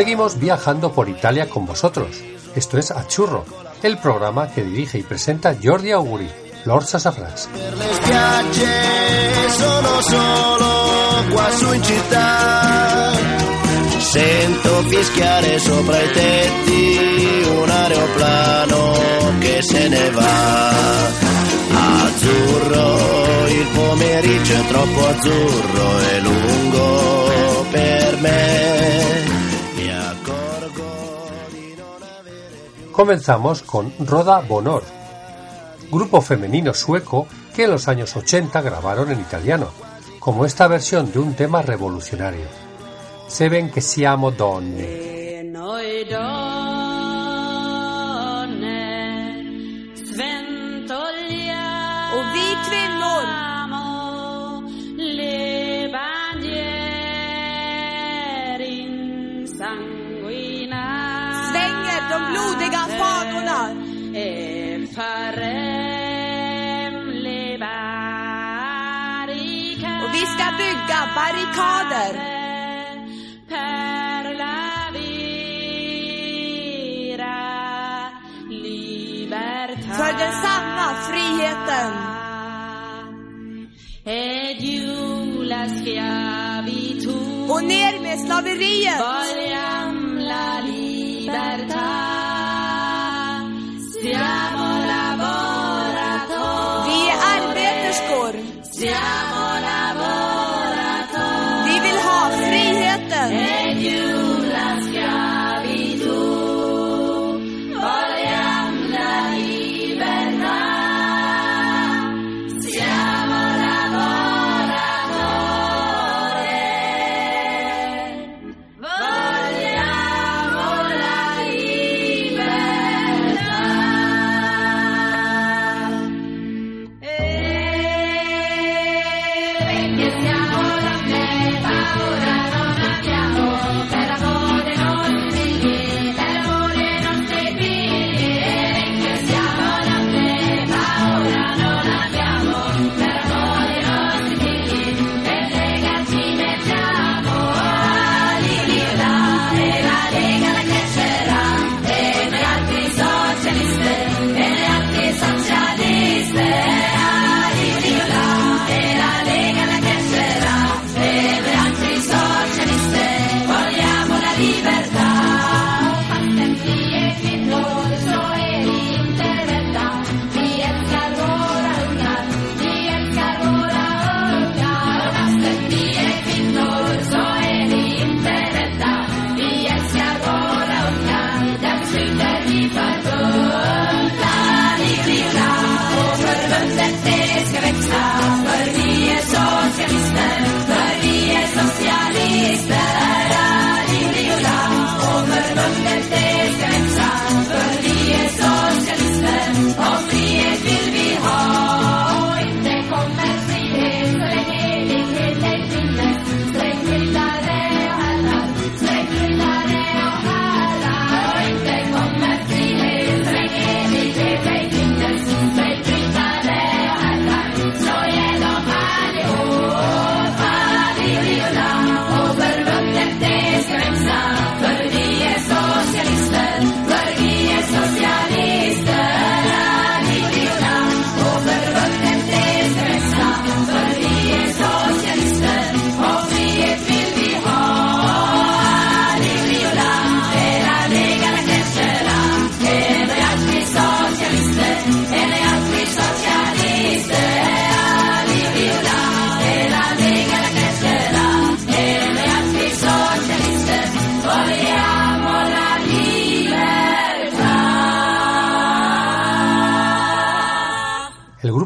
Seguimos viajando por Italia con vosotros. Esto es Achurro, el programa que dirige y presenta Jordi Auguri, Lord Sassafras. Sento fischiare sopra i tetti un aeroplano che se ne va. Azzurro, il pomeriggio è troppo azzurro e lungo per me. comenzamos con Roda Bonor, grupo femenino sueco que en los años 80 grabaron en italiano, como esta versión de un tema revolucionario. Se ven que siamo donne. barrikader. För den sanna friheten. Och ner med slaveriet.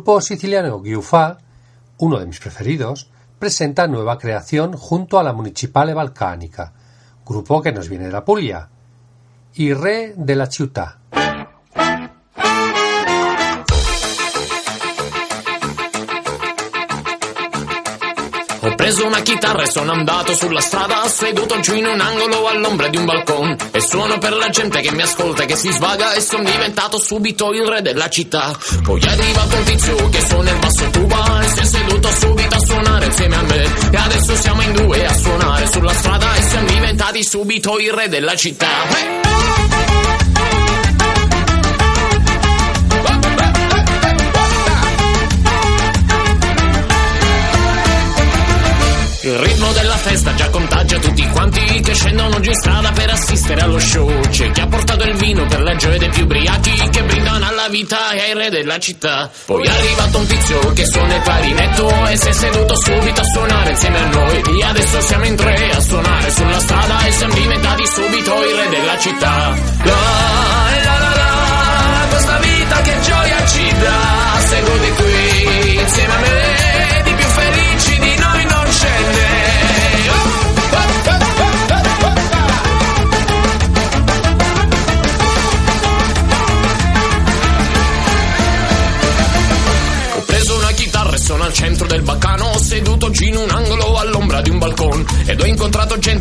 grupo siciliano Giufà, uno de mis preferidos, presenta nueva creación junto a la Municipale Balcanica, grupo que nos viene de la Puglia, y Re de la Ciutat. Ho preso una chitarra e sono andato sulla strada, seduto giù in un angolo all'ombra di un balcone. E suono per la gente che mi ascolta e che si svaga e sono diventato subito il re della città. Poi è arrivato un tizio che suona il basso tuba e si è seduto subito a suonare insieme a me. E adesso siamo in due a suonare sulla strada e siamo diventati subito il re della città. Eh! Il ritmo della festa già contagia tutti quanti che scendono giù in strada per assistere allo show. C'è chi ha portato il vino per le gioie dei più ubriachi che brindano alla vita e ai re della città. Poi è arrivato un tizio che suona il clarinetto e si è seduto subito a suonare insieme a noi. E adesso siamo in tre a suonare sulla strada e siamo diventati subito i re della città. La, la, la, la, questa vita che gioia ci dà. Seduti qui insieme a me,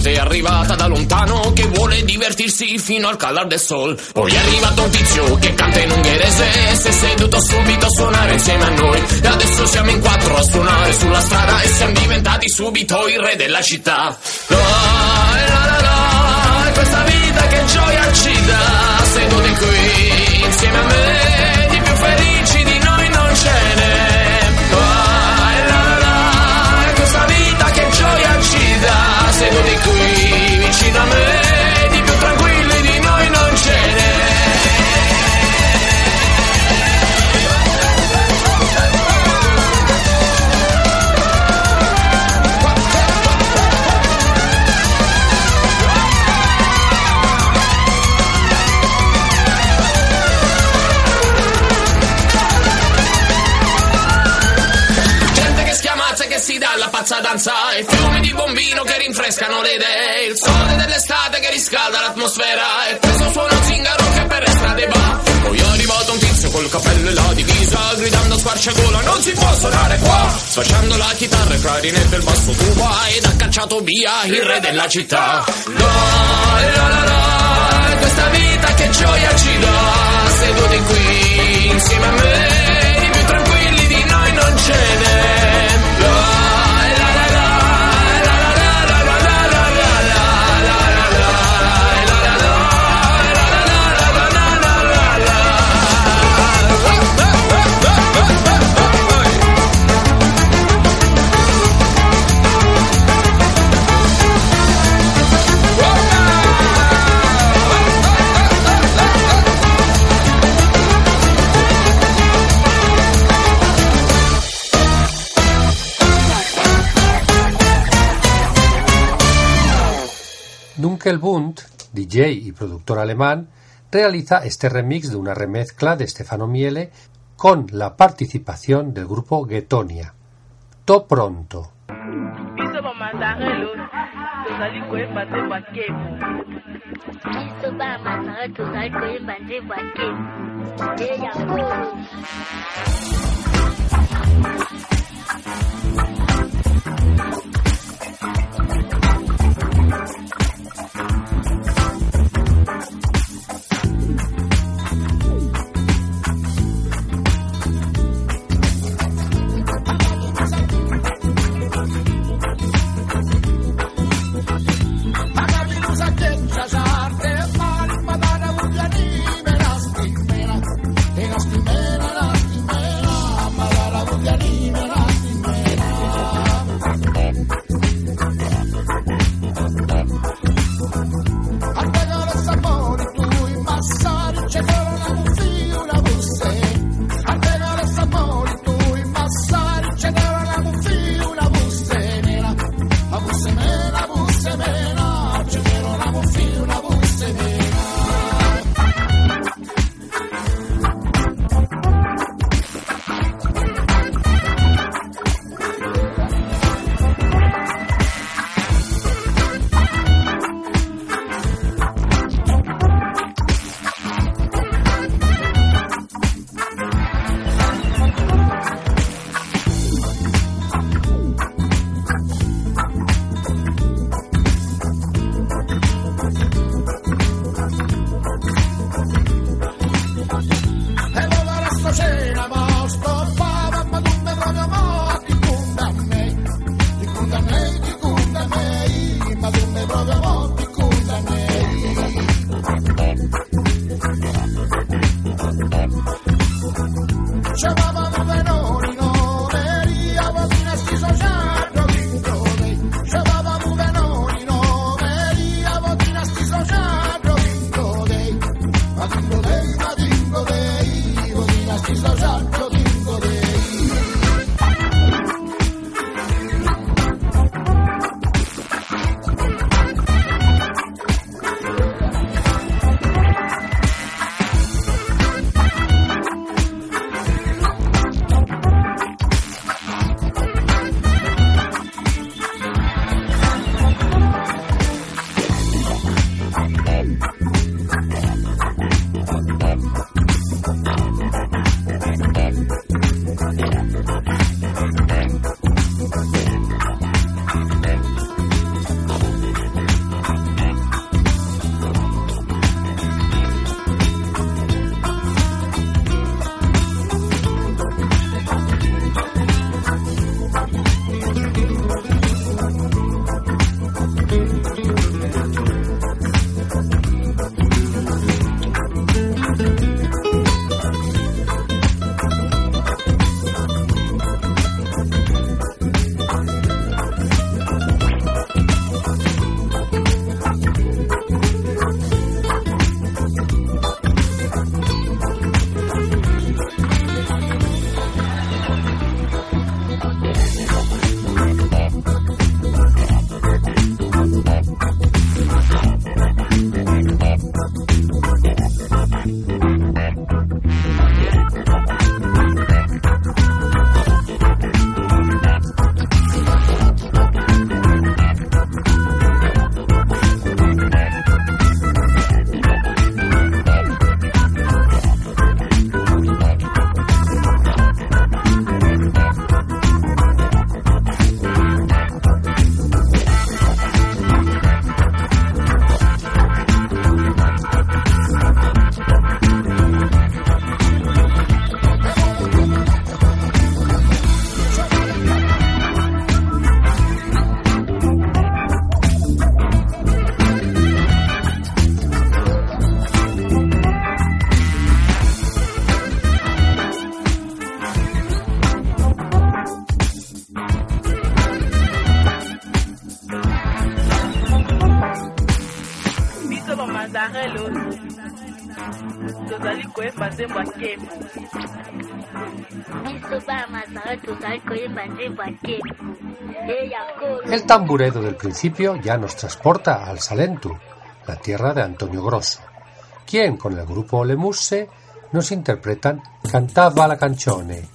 gente arrivata da lontano che vuole divertirsi fino al calar del sol. Poi è arrivato un tizio che canta in ungherese e si è seduto subito a suonare insieme a noi. E adesso siamo in quattro a suonare sulla strada e siamo diventati subito il re della città. La, la, la, la, questa vita che gioia ci dà, seduti qui insieme a me, di più felici di noi non ce n'è. Seduti 감을 si dà la pazza danza E fiumi di bombino che rinfrescano le idee Il sole dell'estate che riscalda l'atmosfera E questo suono zingaro che per le strade va. Poi è arrivato un tizio col cappello e la divisa Gridando a squarciagola non si può suonare qua! Sfasciando la chitarra, il clarinetto e il basso tuba Ed ha cacciato via il re della città. La la la la Questa vita che gioia ci dà. Seduti qui insieme a me Di più tranquilli di noi non ce n'è Dunkelbund, DJ y productor alemán, realiza este remix de una remezcla de Stefano Miele con la participación del grupo Getonia. To pronto. El tamburedo del principio ya nos transporta al Salento, la tierra de Antonio Grosso, quien con el grupo Lemuse nos interpretan cantaba la canzone,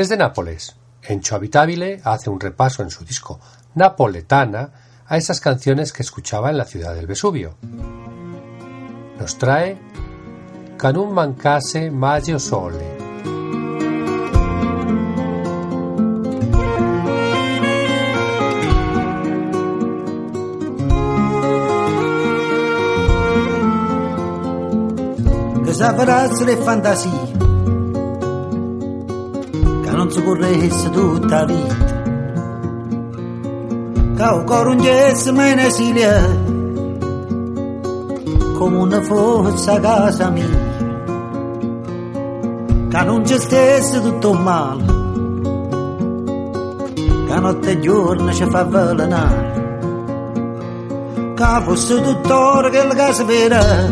Desde Nápoles, Encho Habitabile hace un repaso en su disco Napoletana a esas canciones que escuchaba en la ciudad del Vesubio. Nos trae Canun mancase maggio sole. che sapranno le fantasie si corresse tutta la vita. Gesso ma in esilio come una fosse a casa mia. Che non ci stesse tutto male. Che notte e giorno ci fa avvelenare che fosse tutto che la casa vera. Che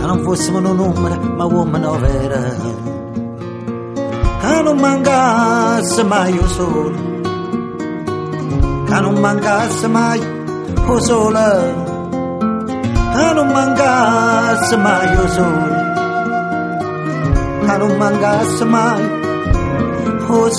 non fossimo un numero ma uomini vera mai io solo che non mancasse mai io solo che non mancasse mai io solo che non mancasse mai io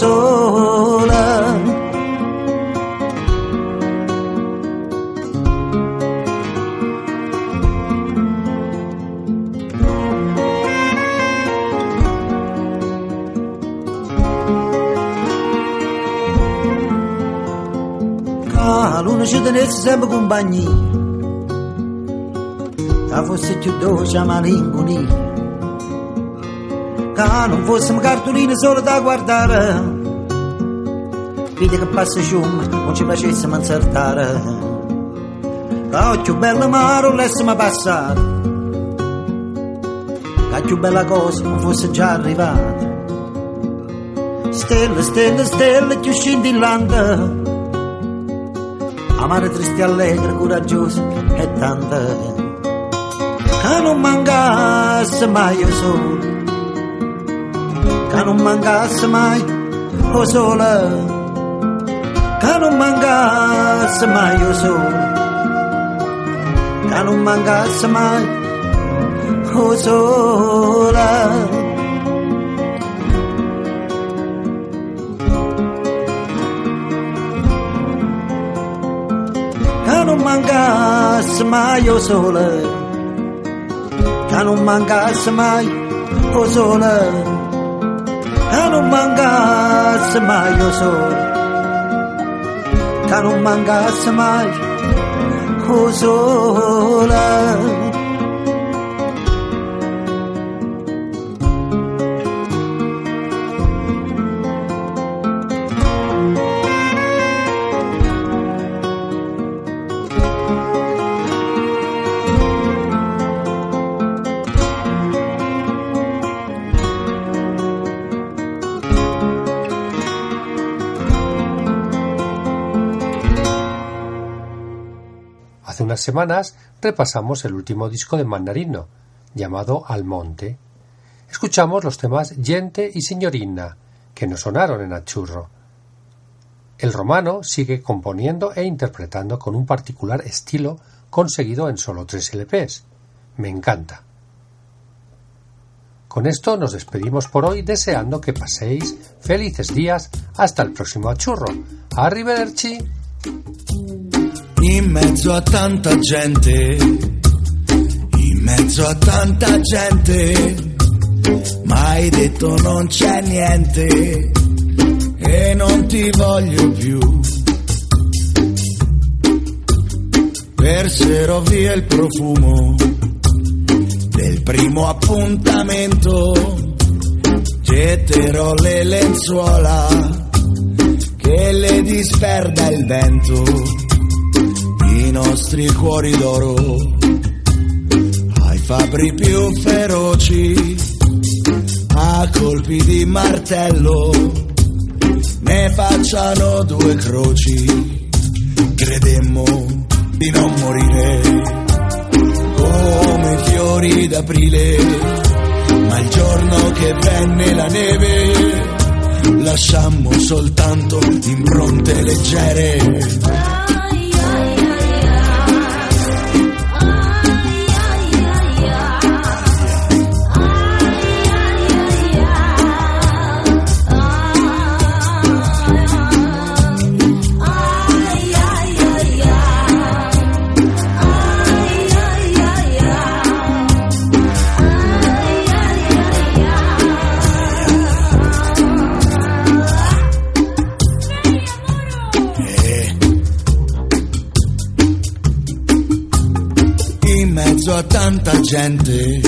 ci tenesse sempre compagnia che fosse più dolce a malinconia che non fossimo cartoline solo da guardare vedi che passa sciumma non ci facessimo insertare che occhio bello maro lessimo passare che più bella cosa non fosse già arrivata stelle, stelle, stelle più scintillanti amare triste, allegra, coraggiosa e tanta che non mancasse mai io solo. Che non mancasse mai io solo. Che non mancasse mai io solo. Che non mancasse mai io sola mangà smai o sole Tan un mangà smai o sole Tan un mangà smai o sole Tan un mangà smai o sole semanas repasamos el último disco de Mandarino, llamado Al Monte. Escuchamos los temas Gente y Signorina, que no sonaron en Achurro. El romano sigue componiendo e interpretando con un particular estilo conseguido en solo tres LPs. Me encanta. Con esto nos despedimos por hoy deseando que paséis felices días hasta el próximo Achurro. Arrivederci. In mezzo a tanta gente, in mezzo a tanta gente, mai detto non c'è niente e non ti voglio più. Perserò via il profumo del primo appuntamento, getterò le lenzuola che le disperda il vento i nostri cuori d'oro. Ai fabbri più feroci a colpi di martello ne facciano due croci. Credemmo di non morire come fiori d'aprile. Ma il giorno che venne la neve lasciammo soltanto impronte leggere mezzo a tanta gente,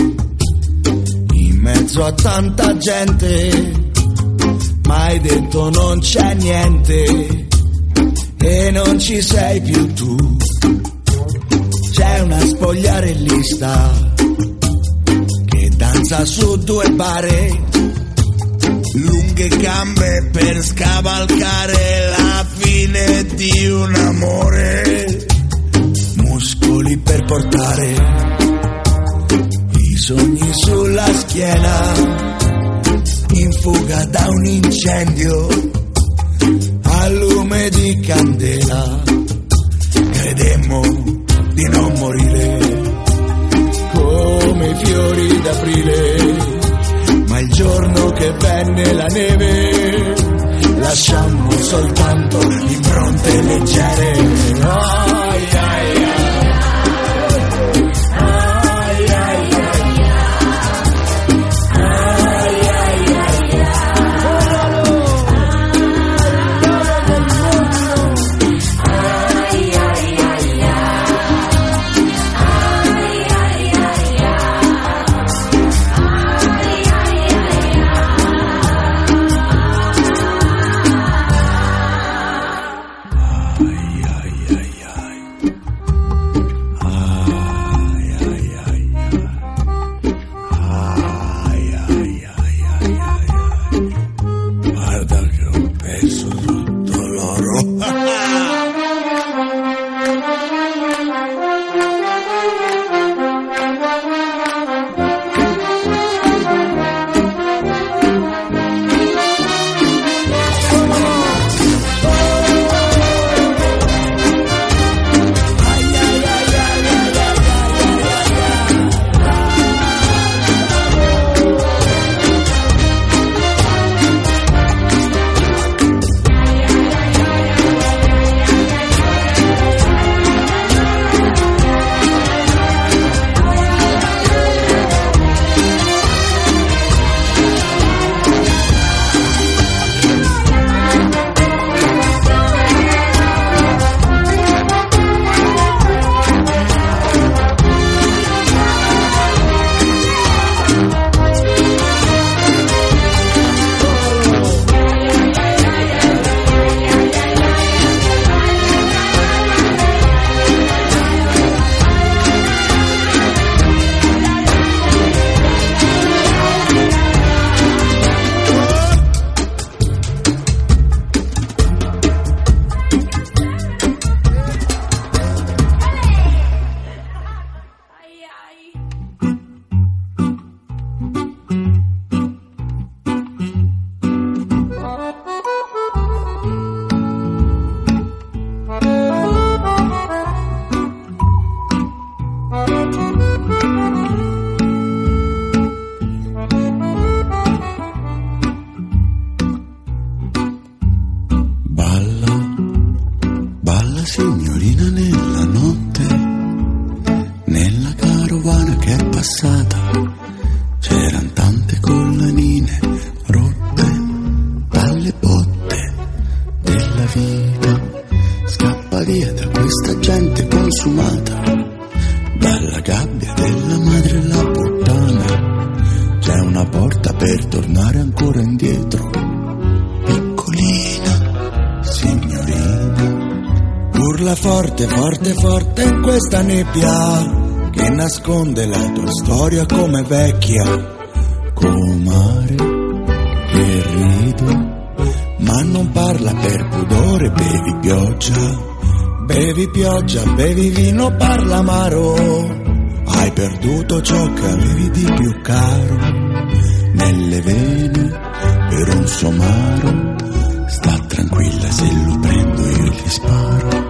in mezzo a tanta gente, mai detto non c'è niente e non ci sei più tu. C'è una spogliarellista che danza su due bare, lunghe gambe per scavalcare la fine di un amore, muscoli per portare i sogni sulla schiena, in fuga da un incendio, a lume di candela, credemmo di non morire come i fiori d'aprile, ma il giorno che venne la neve lasciammo soltanto impronte leggere. Ai, ai, forte in questa nebbia che nasconde la tua storia come vecchia. Comare che ride, ma non parla per pudore, bevi pioggia. Bevi pioggia, bevi vino, parla amaro. Hai perduto ciò che avevi di più caro nelle vene per un somaro. Sta tranquilla se lo prendo io gli sparo.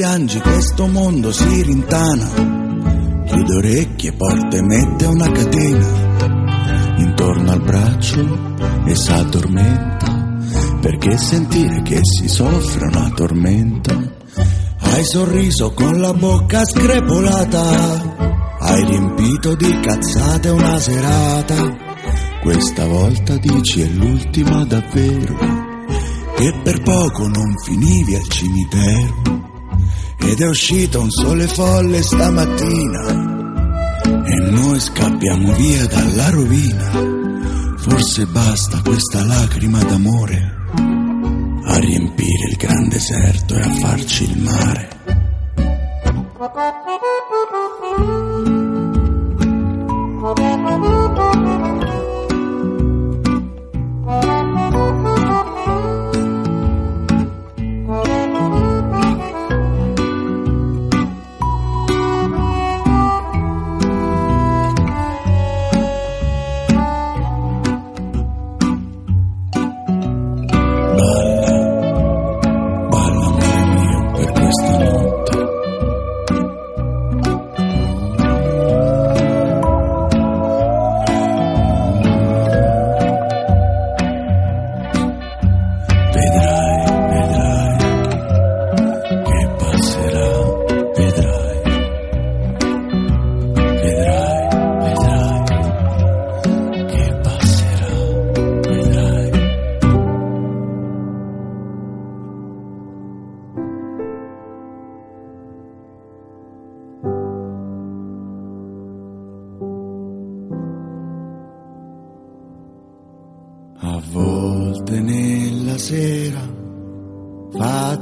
Piangi questo mondo si rintana, chiude orecchie, porte, mette una catena intorno al braccio e s'addormenta, perché sentire che si soffre una tormenta. Hai sorriso con la bocca screpolata, hai riempito di cazzate una serata. Questa volta dici è l'ultima davvero, che per poco non finivi al cimitero. Ed è uscito un sole folle stamattina, e noi scappiamo via dalla rovina. Forse basta questa lacrima d'amore a riempire il gran deserto e a farci il mare.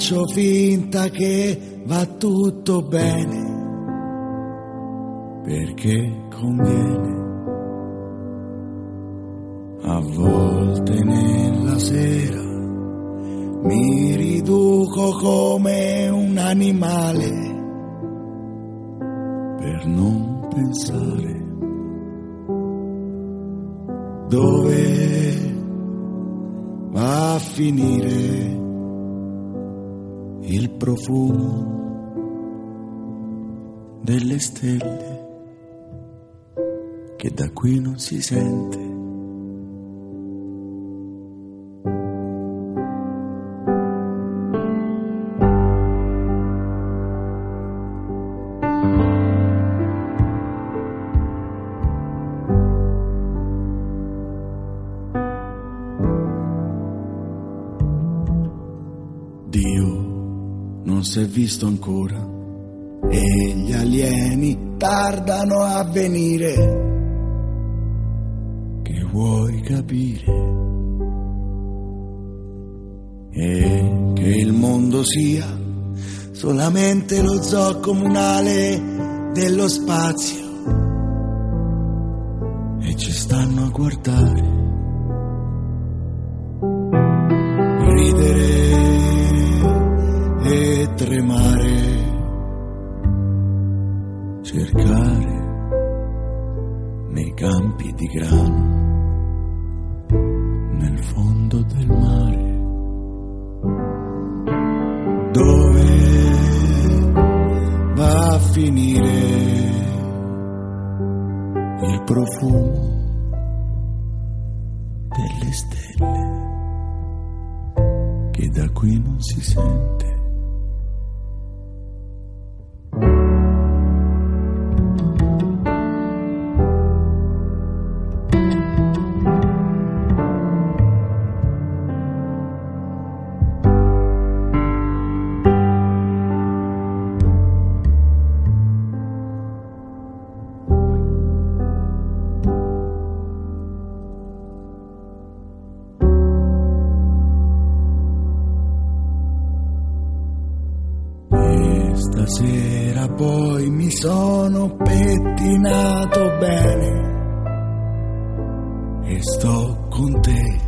Faccio finta che va tutto bene, perché conviene. A volte nella sera mi riduco come un animale per non pensare dove va a finire il profumo delle stelle che da qui non si sente. Visto ancora e gli alieni tardano a venire. Che vuoi capire? E che il mondo sia solamente lo zoo comunale dello spazio. E ci stanno a guardare. sono pettinato bene e sto con te.